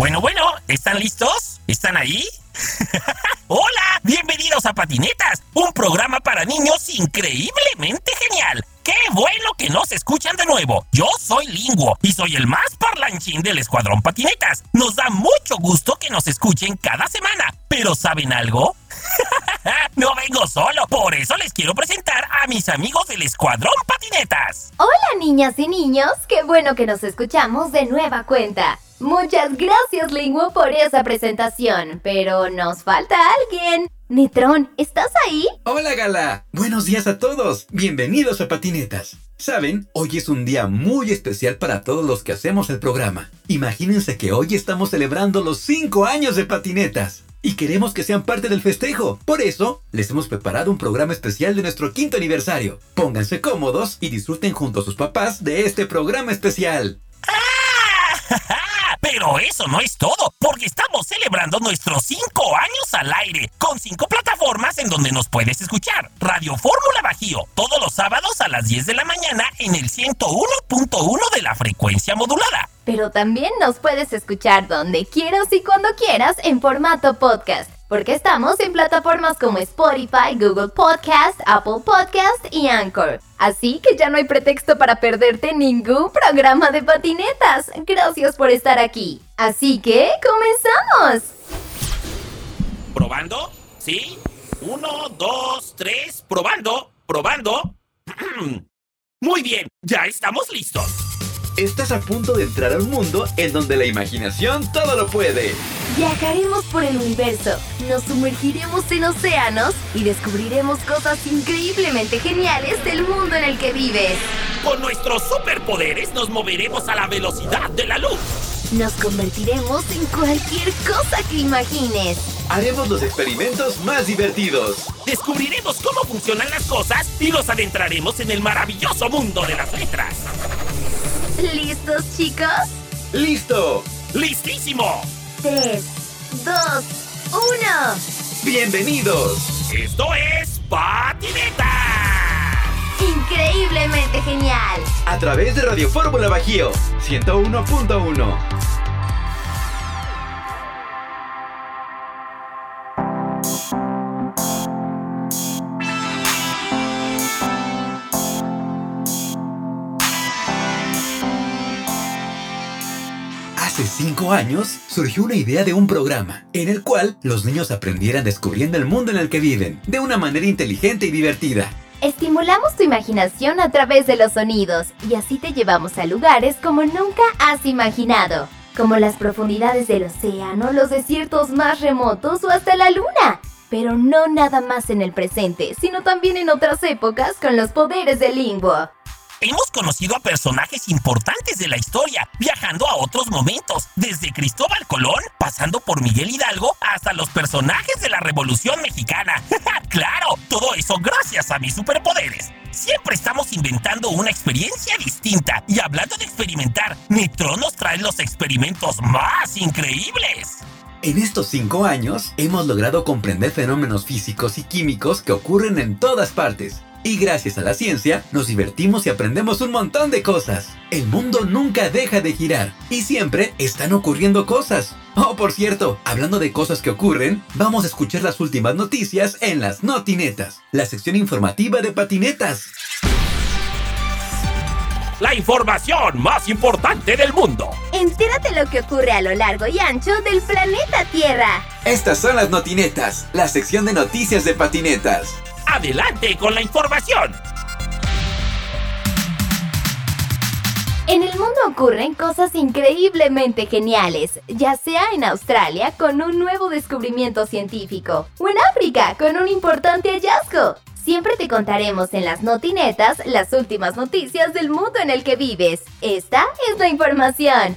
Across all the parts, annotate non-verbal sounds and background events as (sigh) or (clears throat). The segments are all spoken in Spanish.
Bueno, bueno, ¿están listos? ¿Están ahí? (laughs) Hola, bienvenidos a Patinetas, un programa para niños increíblemente genial. ¡Qué bueno que nos escuchan de nuevo! Yo soy Linguo y soy el más parlanchín del Escuadrón Patinetas. Nos da mucho gusto que nos escuchen cada semana. Pero ¿saben algo? (laughs) no vengo solo, por eso les quiero presentar a mis amigos del Escuadrón Patinetas. Hola niñas y niños, qué bueno que nos escuchamos de nueva cuenta. Muchas gracias, Linguo, por esa presentación, pero nos falta alguien. Nitrón, ¿estás ahí? Hola, Gala. Buenos días a todos. Bienvenidos a Patinetas. Saben, hoy es un día muy especial para todos los que hacemos el programa. Imagínense que hoy estamos celebrando los 5 años de Patinetas. Y queremos que sean parte del festejo. Por eso, les hemos preparado un programa especial de nuestro quinto aniversario. Pónganse cómodos y disfruten junto a sus papás de este programa especial. Pero eso no es todo, porque estamos celebrando nuestros cinco años al aire, con cinco plataformas en donde nos puedes escuchar. Radio Fórmula Bajío, todos los sábados a las 10 de la mañana en el 101.1 de la frecuencia modulada. Pero también nos puedes escuchar donde quieras y cuando quieras en formato podcast porque estamos en plataformas como Spotify, Google Podcast, Apple Podcast y Anchor. Así que ya no hay pretexto para perderte ningún programa de patinetas. Gracias por estar aquí. Así que, comenzamos. ¿Probando? ¿Sí? Uno, dos, tres, probando, probando. (clears throat) Muy bien, ya estamos listos. Estás a punto de entrar a un mundo en donde la imaginación todo lo puede. Viajaremos por el universo, nos sumergiremos en océanos y descubriremos cosas increíblemente geniales del mundo en el que vives. Con nuestros superpoderes nos moveremos a la velocidad de la luz. Nos convertiremos en cualquier cosa que imagines. Haremos los experimentos más divertidos. Descubriremos cómo funcionan las cosas y nos adentraremos en el maravilloso mundo de las letras. ¿Listos, chicos? ¡Listo! ¡Listísimo! 3, 2, 1. ¡Bienvenidos! Esto es Patineta. Increíblemente genial. A través de Radio Fórmula Bajío 101.1. Años surgió una idea de un programa en el cual los niños aprendieran descubriendo el mundo en el que viven de una manera inteligente y divertida. Estimulamos tu imaginación a través de los sonidos y así te llevamos a lugares como nunca has imaginado, como las profundidades del océano, los desiertos más remotos o hasta la luna. Pero no nada más en el presente, sino también en otras épocas con los poderes del limbo. Hemos conocido a personajes importantes de la historia, viajando a otros momentos, desde Cristóbal Colón, pasando por Miguel Hidalgo, hasta los personajes de la Revolución Mexicana. (laughs) claro, todo eso gracias a mis superpoderes. Siempre estamos inventando una experiencia distinta. Y hablando de experimentar, Neutron nos trae los experimentos más increíbles. En estos cinco años hemos logrado comprender fenómenos físicos y químicos que ocurren en todas partes y gracias a la ciencia, nos divertimos y aprendemos un montón de cosas. El mundo nunca deja de girar y siempre están ocurriendo cosas. Oh, por cierto, hablando de cosas que ocurren, vamos a escuchar las últimas noticias en las Notinetas, la sección informativa de patinetas. La información más importante del mundo. Entérate lo que ocurre a lo largo y ancho del planeta Tierra. Estas son las Notinetas, la sección de noticias de patinetas. Adelante con la información. En el mundo ocurren cosas increíblemente geniales, ya sea en Australia con un nuevo descubrimiento científico o en África con un importante hallazgo. Siempre te contaremos en las notinetas las últimas noticias del mundo en el que vives. Esta es la información.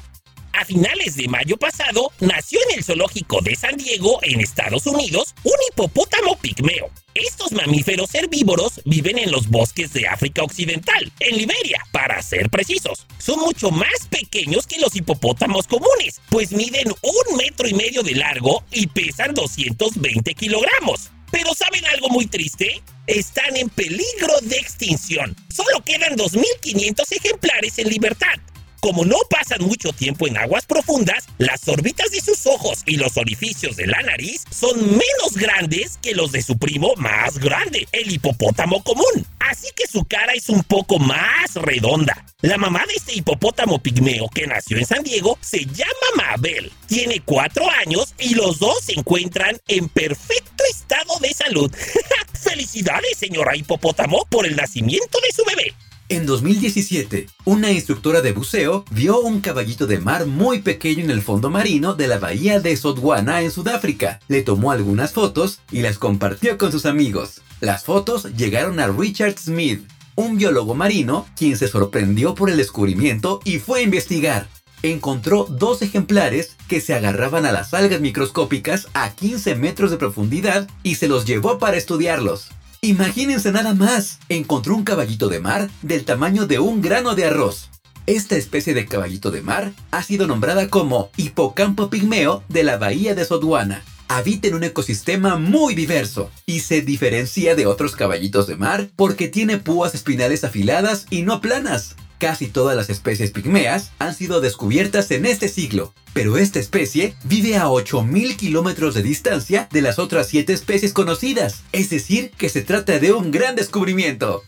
A finales de mayo pasado, nació en el zoológico de San Diego, en Estados Unidos, un hipopótamo pigmeo. Estos mamíferos herbívoros viven en los bosques de África Occidental, en Liberia, para ser precisos. Son mucho más pequeños que los hipopótamos comunes, pues miden un metro y medio de largo y pesan 220 kilogramos. Pero ¿saben algo muy triste? Están en peligro de extinción. Solo quedan 2.500 ejemplares en libertad. Como no pasan mucho tiempo en aguas profundas, las órbitas de sus ojos y los orificios de la nariz son menos grandes que los de su primo más grande, el hipopótamo común. Así que su cara es un poco más redonda. La mamá de este hipopótamo pigmeo que nació en San Diego se llama Mabel. Tiene cuatro años y los dos se encuentran en perfecto estado de salud. (laughs) Felicidades, señora hipopótamo, por el nacimiento de su bebé. En 2017, una instructora de buceo vio un caballito de mar muy pequeño en el fondo marino de la bahía de Sotwana en Sudáfrica. Le tomó algunas fotos y las compartió con sus amigos. Las fotos llegaron a Richard Smith, un biólogo marino, quien se sorprendió por el descubrimiento y fue a investigar. Encontró dos ejemplares que se agarraban a las algas microscópicas a 15 metros de profundidad y se los llevó para estudiarlos. Imagínense nada más, encontró un caballito de mar del tamaño de un grano de arroz. Esta especie de caballito de mar ha sido nombrada como hipocampo pigmeo de la bahía de Sotwana. Habita en un ecosistema muy diverso y se diferencia de otros caballitos de mar porque tiene púas espinales afiladas y no planas. Casi todas las especies pigmeas han sido descubiertas en este siglo, pero esta especie vive a 8.000 kilómetros de distancia de las otras 7 especies conocidas, es decir, que se trata de un gran descubrimiento.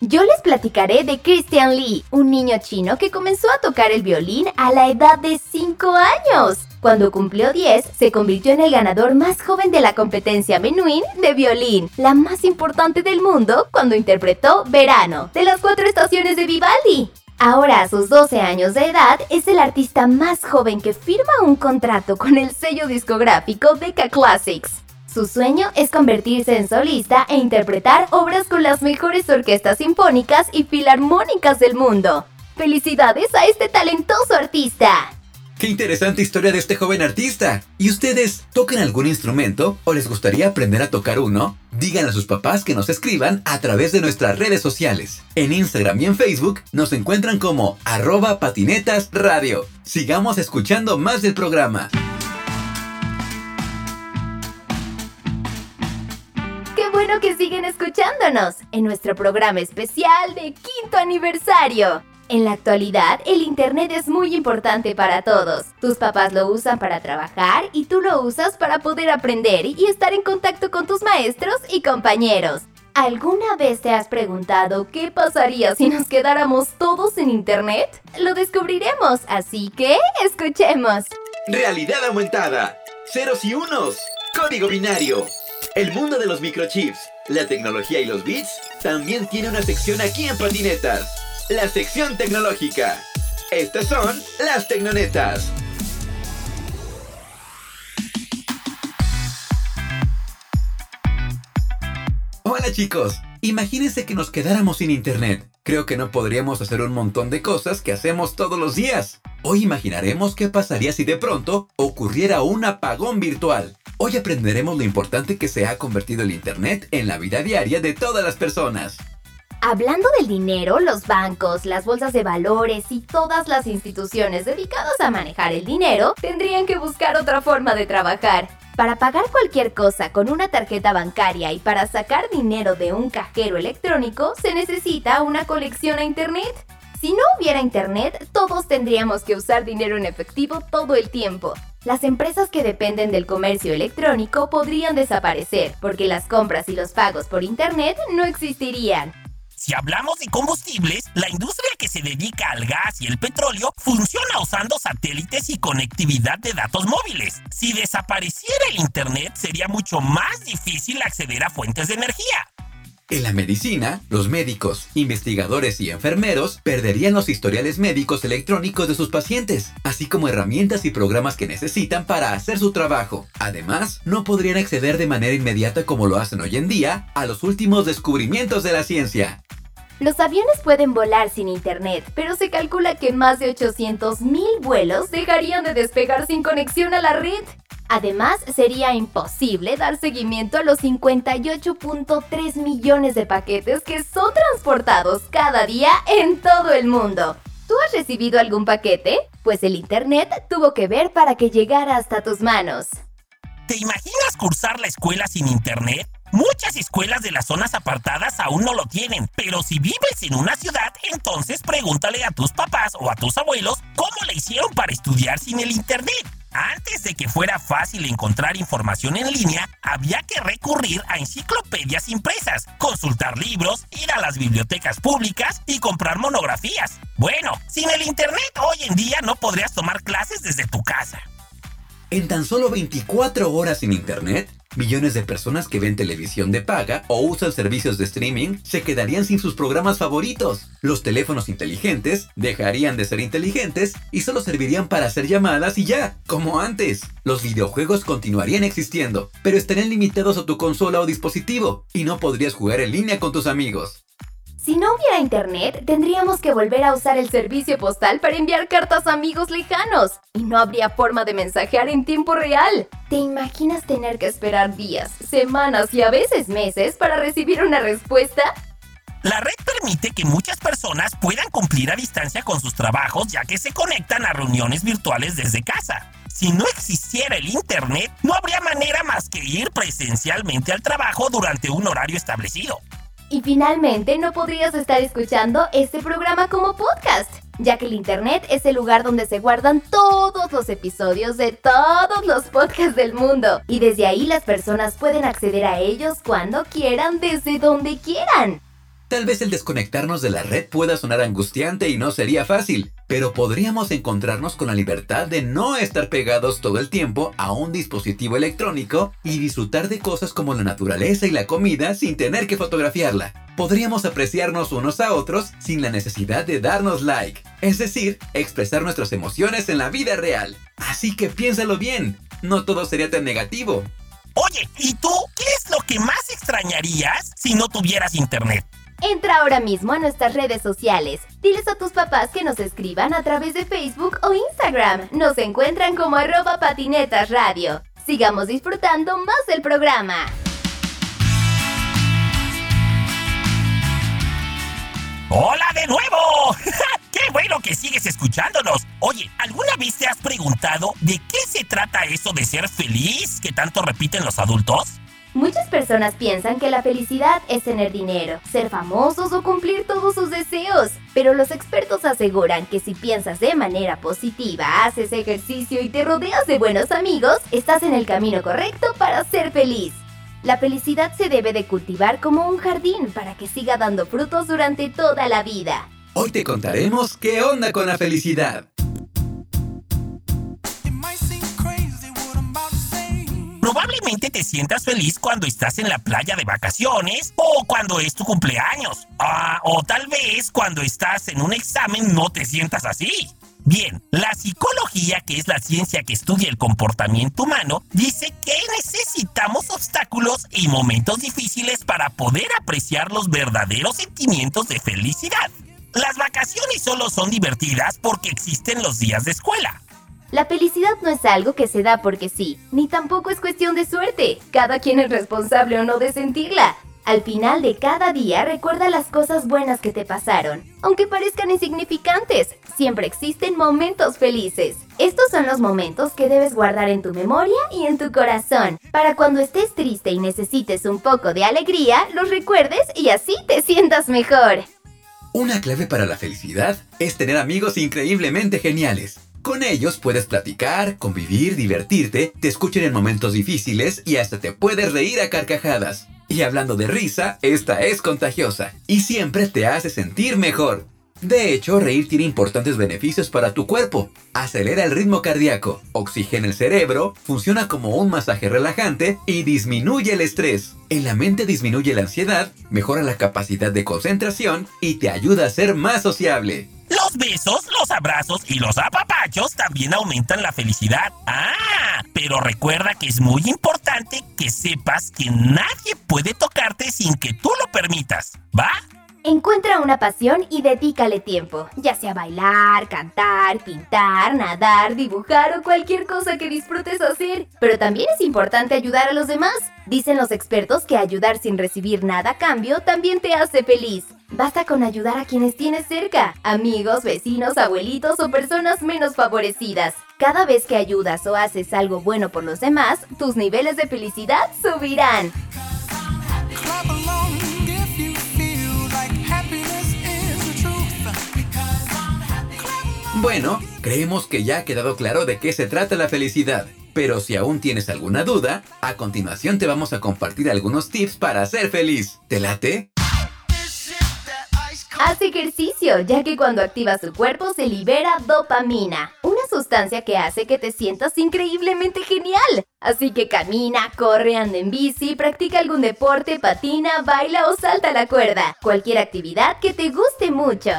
Yo les platicaré de Christian Lee, un niño chino que comenzó a tocar el violín a la edad de 5 años. Cuando cumplió 10, se convirtió en el ganador más joven de la competencia Menuhin de violín, la más importante del mundo, cuando interpretó Verano, de las cuatro estaciones de Vivaldi. Ahora, a sus 12 años de edad, es el artista más joven que firma un contrato con el sello discográfico Decca Classics. Su sueño es convertirse en solista e interpretar obras con las mejores orquestas sinfónicas y filarmónicas del mundo. ¡Felicidades a este talentoso artista! ¡Qué interesante historia de este joven artista! ¿Y ustedes tocan algún instrumento o les gustaría aprender a tocar uno? Díganle a sus papás que nos escriban a través de nuestras redes sociales. En Instagram y en Facebook nos encuentran como arroba patinetas radio. Sigamos escuchando más del programa. ¡Qué bueno que siguen escuchándonos en nuestro programa especial de quinto aniversario! En la actualidad, el Internet es muy importante para todos. Tus papás lo usan para trabajar y tú lo usas para poder aprender y estar en contacto con tus maestros y compañeros. ¿Alguna vez te has preguntado qué pasaría si nos quedáramos todos en Internet? Lo descubriremos, así que escuchemos. Realidad aumentada. Ceros y unos. Código binario. El mundo de los microchips, la tecnología y los bits también tiene una sección aquí en Patinetas la sección tecnológica. Estas son las Tecnonetas. Hola chicos, imagínense que nos quedáramos sin internet. Creo que no podríamos hacer un montón de cosas que hacemos todos los días. Hoy imaginaremos qué pasaría si de pronto ocurriera un apagón virtual. Hoy aprenderemos lo importante que se ha convertido el Internet en la vida diaria de todas las personas. Hablando del dinero, los bancos, las bolsas de valores y todas las instituciones dedicadas a manejar el dinero tendrían que buscar otra forma de trabajar. Para pagar cualquier cosa con una tarjeta bancaria y para sacar dinero de un cajero electrónico se necesita una colección a Internet. Si no hubiera Internet, todos tendríamos que usar dinero en efectivo todo el tiempo. Las empresas que dependen del comercio electrónico podrían desaparecer porque las compras y los pagos por Internet no existirían. Si hablamos de combustibles, la industria que se dedica al gas y el petróleo funciona usando satélites y conectividad de datos móviles. Si desapareciera el Internet, sería mucho más difícil acceder a fuentes de energía. En la medicina, los médicos, investigadores y enfermeros perderían los historiales médicos electrónicos de sus pacientes, así como herramientas y programas que necesitan para hacer su trabajo. Además, no podrían acceder de manera inmediata como lo hacen hoy en día a los últimos descubrimientos de la ciencia. Los aviones pueden volar sin internet, pero se calcula que más de 800.000 vuelos dejarían de despegar sin conexión a la red. Además, sería imposible dar seguimiento a los 58.3 millones de paquetes que son transportados cada día en todo el mundo. ¿Tú has recibido algún paquete? Pues el Internet tuvo que ver para que llegara hasta tus manos. ¿Te imaginas cursar la escuela sin internet? Muchas escuelas de las zonas apartadas aún no lo tienen, pero si vives en una ciudad, entonces pregúntale a tus papás o a tus abuelos cómo le hicieron para estudiar sin el Internet. Antes de que fuera fácil encontrar información en línea, había que recurrir a enciclopedias impresas, consultar libros, ir a las bibliotecas públicas y comprar monografías. Bueno, sin el Internet hoy en día no podrías tomar clases desde tu casa. En tan solo 24 horas sin Internet, millones de personas que ven televisión de paga o usan servicios de streaming se quedarían sin sus programas favoritos. Los teléfonos inteligentes dejarían de ser inteligentes y solo servirían para hacer llamadas y ya, como antes. Los videojuegos continuarían existiendo, pero estarían limitados a tu consola o dispositivo y no podrías jugar en línea con tus amigos. Si no hubiera internet, tendríamos que volver a usar el servicio postal para enviar cartas a amigos lejanos. Y no habría forma de mensajear en tiempo real. ¿Te imaginas tener que esperar días, semanas y a veces meses para recibir una respuesta? La red permite que muchas personas puedan cumplir a distancia con sus trabajos ya que se conectan a reuniones virtuales desde casa. Si no existiera el Internet, no habría manera más que ir presencialmente al trabajo durante un horario establecido. Y finalmente no podrías estar escuchando este programa como podcast, ya que el Internet es el lugar donde se guardan todos los episodios de todos los podcasts del mundo. Y desde ahí las personas pueden acceder a ellos cuando quieran, desde donde quieran. Tal vez el desconectarnos de la red pueda sonar angustiante y no sería fácil, pero podríamos encontrarnos con la libertad de no estar pegados todo el tiempo a un dispositivo electrónico y disfrutar de cosas como la naturaleza y la comida sin tener que fotografiarla. Podríamos apreciarnos unos a otros sin la necesidad de darnos like, es decir, expresar nuestras emociones en la vida real. Así que piénsalo bien, no todo sería tan negativo. Oye, ¿y tú qué es lo que más extrañarías si no tuvieras internet? Entra ahora mismo a nuestras redes sociales. Diles a tus papás que nos escriban a través de Facebook o Instagram. Nos encuentran como arroba patinetas radio. Sigamos disfrutando más del programa. ¡Hola de nuevo! (laughs) ¡Qué bueno que sigues escuchándonos! Oye, ¿alguna vez te has preguntado de qué se trata eso de ser feliz que tanto repiten los adultos? Muchas personas piensan que la felicidad es tener dinero, ser famosos o cumplir todos sus deseos, pero los expertos aseguran que si piensas de manera positiva, haces ejercicio y te rodeas de buenos amigos, estás en el camino correcto para ser feliz. La felicidad se debe de cultivar como un jardín para que siga dando frutos durante toda la vida. Hoy te contaremos qué onda con la felicidad. Probablemente te sientas feliz cuando estás en la playa de vacaciones o cuando es tu cumpleaños. Ah, o tal vez cuando estás en un examen no te sientas así. Bien, la psicología, que es la ciencia que estudia el comportamiento humano, dice que necesitamos obstáculos y momentos difíciles para poder apreciar los verdaderos sentimientos de felicidad. Las vacaciones solo son divertidas porque existen los días de escuela. La felicidad no es algo que se da porque sí, ni tampoco es cuestión de suerte. Cada quien es responsable o no de sentirla. Al final de cada día recuerda las cosas buenas que te pasaron. Aunque parezcan insignificantes, siempre existen momentos felices. Estos son los momentos que debes guardar en tu memoria y en tu corazón, para cuando estés triste y necesites un poco de alegría, los recuerdes y así te sientas mejor. Una clave para la felicidad es tener amigos increíblemente geniales. Con ellos puedes platicar, convivir, divertirte, te escuchen en momentos difíciles y hasta te puedes reír a carcajadas. Y hablando de risa, esta es contagiosa y siempre te hace sentir mejor. De hecho, reír tiene importantes beneficios para tu cuerpo. Acelera el ritmo cardíaco, oxigena el cerebro, funciona como un masaje relajante y disminuye el estrés. En la mente disminuye la ansiedad, mejora la capacidad de concentración y te ayuda a ser más sociable. Los besos, los abrazos y los apapachos también aumentan la felicidad. Ah, pero recuerda que es muy importante que sepas que nadie puede tocarte sin que tú lo permitas. ¿Va? Encuentra una pasión y dedícale tiempo, ya sea bailar, cantar, pintar, nadar, dibujar o cualquier cosa que disfrutes hacer. Pero también es importante ayudar a los demás. Dicen los expertos que ayudar sin recibir nada a cambio también te hace feliz. Basta con ayudar a quienes tienes cerca, amigos, vecinos, abuelitos o personas menos favorecidas. Cada vez que ayudas o haces algo bueno por los demás, tus niveles de felicidad subirán. Bueno, creemos que ya ha quedado claro de qué se trata la felicidad. Pero si aún tienes alguna duda, a continuación te vamos a compartir algunos tips para ser feliz. ¿Te late? Haz ejercicio, ya que cuando activas tu cuerpo se libera dopamina, una sustancia que hace que te sientas increíblemente genial. Así que camina, corre, anda en bici, practica algún deporte, patina, baila o salta la cuerda. Cualquier actividad que te guste mucho.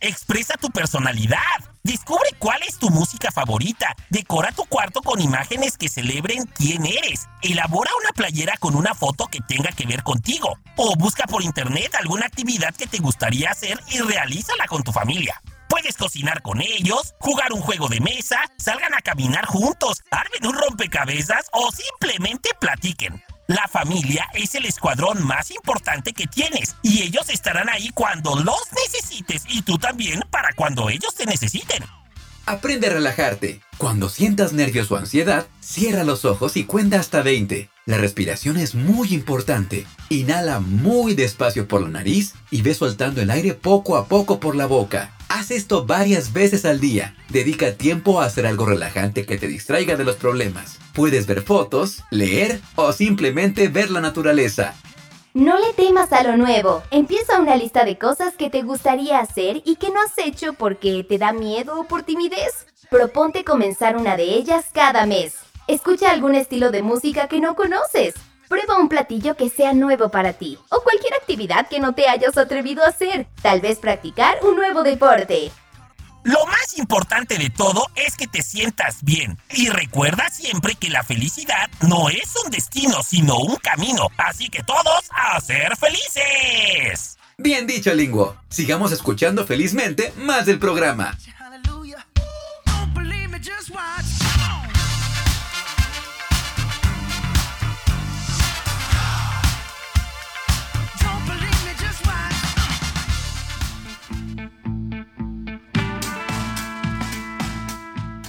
Expresa tu personalidad. Descubre cuál es tu música favorita. Decora tu cuarto con imágenes que celebren quién eres. Elabora una playera con una foto que tenga que ver contigo. O busca por internet alguna actividad que te gustaría hacer y realízala con tu familia. Puedes cocinar con ellos, jugar un juego de mesa, salgan a caminar juntos, armen un rompecabezas o simplemente platiquen. La familia es el escuadrón más importante que tienes y ellos estarán ahí cuando los necesites y tú también para cuando ellos te necesiten. Aprende a relajarte. Cuando sientas nervios o ansiedad, cierra los ojos y cuenta hasta 20. La respiración es muy importante. Inhala muy despacio por la nariz y ve soltando el aire poco a poco por la boca. Haz esto varias veces al día. Dedica tiempo a hacer algo relajante que te distraiga de los problemas. Puedes ver fotos, leer o simplemente ver la naturaleza. No le temas a lo nuevo. Empieza una lista de cosas que te gustaría hacer y que no has hecho porque te da miedo o por timidez. Proponte comenzar una de ellas cada mes. Escucha algún estilo de música que no conoces. Prueba un platillo que sea nuevo para ti o cualquier actividad que no te hayas atrevido a hacer. Tal vez practicar un nuevo deporte. Lo más importante de todo es que te sientas bien. Y recuerda siempre que la felicidad no es un destino, sino un camino. Así que todos a ser felices. Bien dicho, Linguo. Sigamos escuchando felizmente más del programa.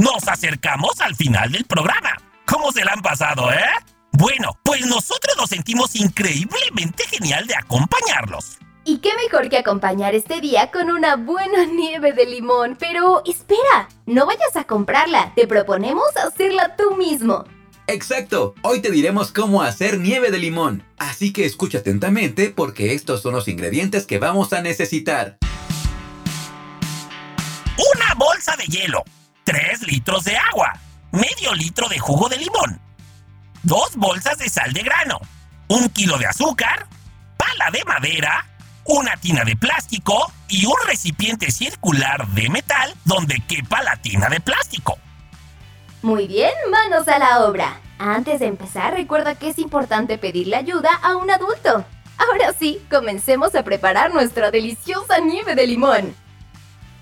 Nos acercamos al final del programa. ¿Cómo se la han pasado, eh? Bueno, pues nosotros nos sentimos increíblemente genial de acompañarlos. Y qué mejor que acompañar este día con una buena nieve de limón. Pero espera, no vayas a comprarla, te proponemos hacerla tú mismo. Exacto, hoy te diremos cómo hacer nieve de limón. Así que escucha atentamente porque estos son los ingredientes que vamos a necesitar. Una bolsa de hielo, 3 litros de agua, medio litro de jugo de limón, dos bolsas de sal de grano, un kilo de azúcar, pala de madera, una tina de plástico y un recipiente circular de metal donde quepa la tina de plástico. Muy bien, manos a la obra. Antes de empezar, recuerda que es importante pedirle ayuda a un adulto. Ahora sí, comencemos a preparar nuestra deliciosa nieve de limón.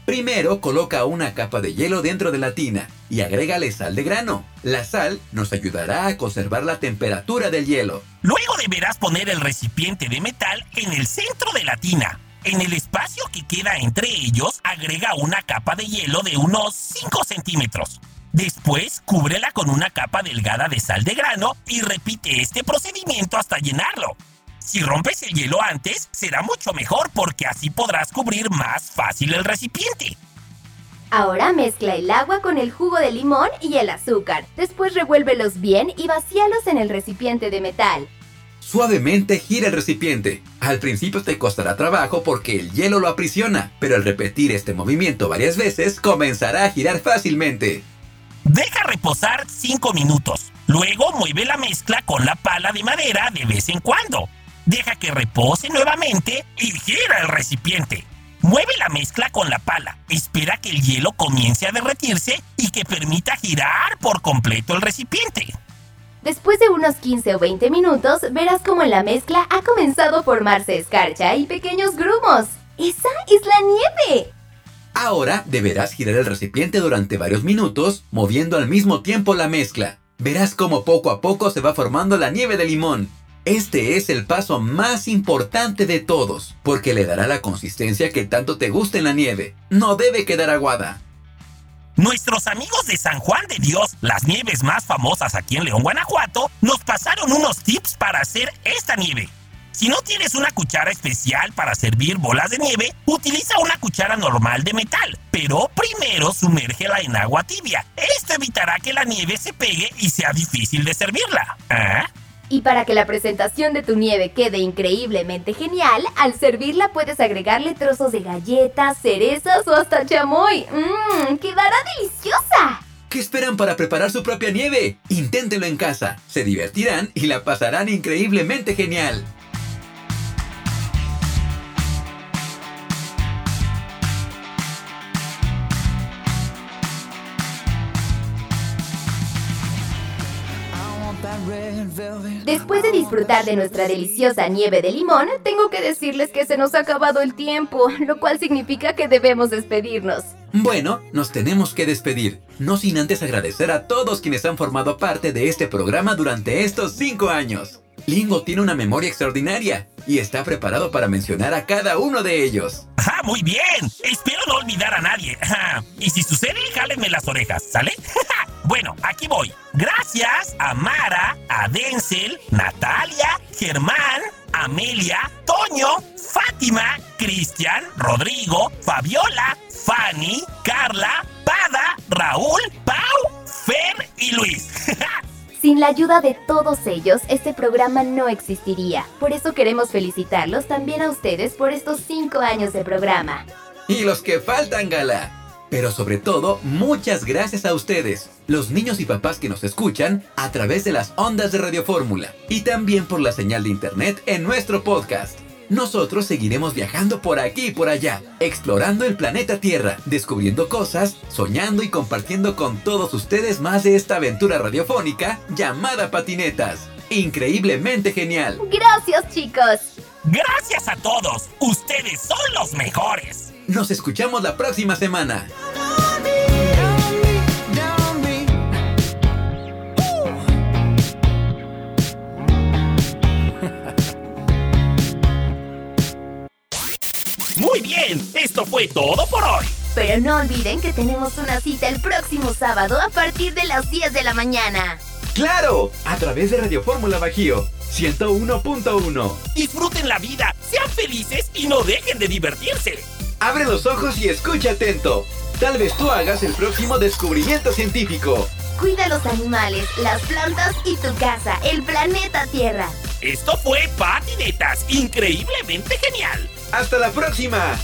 Primero coloca una capa de hielo dentro de la tina y agrégale sal de grano. La sal nos ayudará a conservar la temperatura del hielo. Luego deberás poner el recipiente de metal en el centro de la tina. En el espacio que queda entre ellos, agrega una capa de hielo de unos 5 centímetros. Después, cúbrela con una capa delgada de sal de grano y repite este procedimiento hasta llenarlo. Si rompes el hielo antes, será mucho mejor porque así podrás cubrir más fácil el recipiente. Ahora mezcla el agua con el jugo de limón y el azúcar. Después revuélvelos bien y vacíalos en el recipiente de metal. Suavemente gira el recipiente. Al principio te costará trabajo porque el hielo lo aprisiona, pero al repetir este movimiento varias veces comenzará a girar fácilmente. Deja reposar 5 minutos. Luego mueve la mezcla con la pala de madera de vez en cuando deja que repose nuevamente y gira el recipiente. Mueve la mezcla con la pala, espera que el hielo comience a derretirse y que permita girar por completo el recipiente. Después de unos 15 o 20 minutos, verás como en la mezcla ha comenzado a formarse escarcha y pequeños grumos. ¡Esa es la nieve! Ahora deberás girar el recipiente durante varios minutos, moviendo al mismo tiempo la mezcla. Verás cómo poco a poco se va formando la nieve de limón. Este es el paso más importante de todos, porque le dará la consistencia que tanto te gusta en la nieve. No debe quedar aguada. Nuestros amigos de San Juan de Dios, las nieves más famosas aquí en León, Guanajuato, nos pasaron unos tips para hacer esta nieve. Si no tienes una cuchara especial para servir bolas de nieve, utiliza una cuchara normal de metal, pero primero sumérgela en agua tibia. Esto evitará que la nieve se pegue y sea difícil de servirla. ¿Ah? Y para que la presentación de tu nieve quede increíblemente genial, al servirla puedes agregarle trozos de galletas, cerezas o hasta chamoy. ¡Mmm! ¡Quedará deliciosa! ¿Qué esperan para preparar su propia nieve? Inténtenlo en casa, se divertirán y la pasarán increíblemente genial. Después de disfrutar de nuestra deliciosa nieve de limón, tengo que decirles que se nos ha acabado el tiempo, lo cual significa que debemos despedirnos. Bueno, nos tenemos que despedir, no sin antes agradecer a todos quienes han formado parte de este programa durante estos cinco años. Lingo tiene una memoria extraordinaria y está preparado para mencionar a cada uno de ellos. ¡Ah, muy bien! Espero no olvidar a nadie. (laughs) y si sucede, jálenme las orejas, ¿sale? (laughs) bueno, aquí voy. Gracias a Mara, a Denzel, Natalia, Germán, Amelia, Toño, Fátima, Cristian, Rodrigo, Fabiola, Fanny, Carla, Pada, Raúl, Pau, Fer y Luis. (laughs) Sin la ayuda de todos ellos, este programa no existiría. Por eso queremos felicitarlos también a ustedes por estos cinco años de programa. Y los que faltan, Gala. Pero sobre todo, muchas gracias a ustedes, los niños y papás que nos escuchan a través de las ondas de Radio Fórmula y también por la señal de internet en nuestro podcast. Nosotros seguiremos viajando por aquí y por allá, explorando el planeta Tierra, descubriendo cosas, soñando y compartiendo con todos ustedes más de esta aventura radiofónica llamada Patinetas. Increíblemente genial. Gracias chicos. Gracias a todos. Ustedes son los mejores. Nos escuchamos la próxima semana. Muy bien, esto fue todo por hoy. Pero no olviden que tenemos una cita el próximo sábado a partir de las 10 de la mañana. ¡Claro! A través de Radio Fórmula Bajío 101.1. Disfruten la vida, sean felices y no dejen de divertirse. Abre los ojos y escucha atento. Tal vez tú hagas el próximo descubrimiento científico. Cuida los animales, las plantas y tu casa, el planeta Tierra. Esto fue Patinetas, increíblemente genial. ¡Hasta la próxima!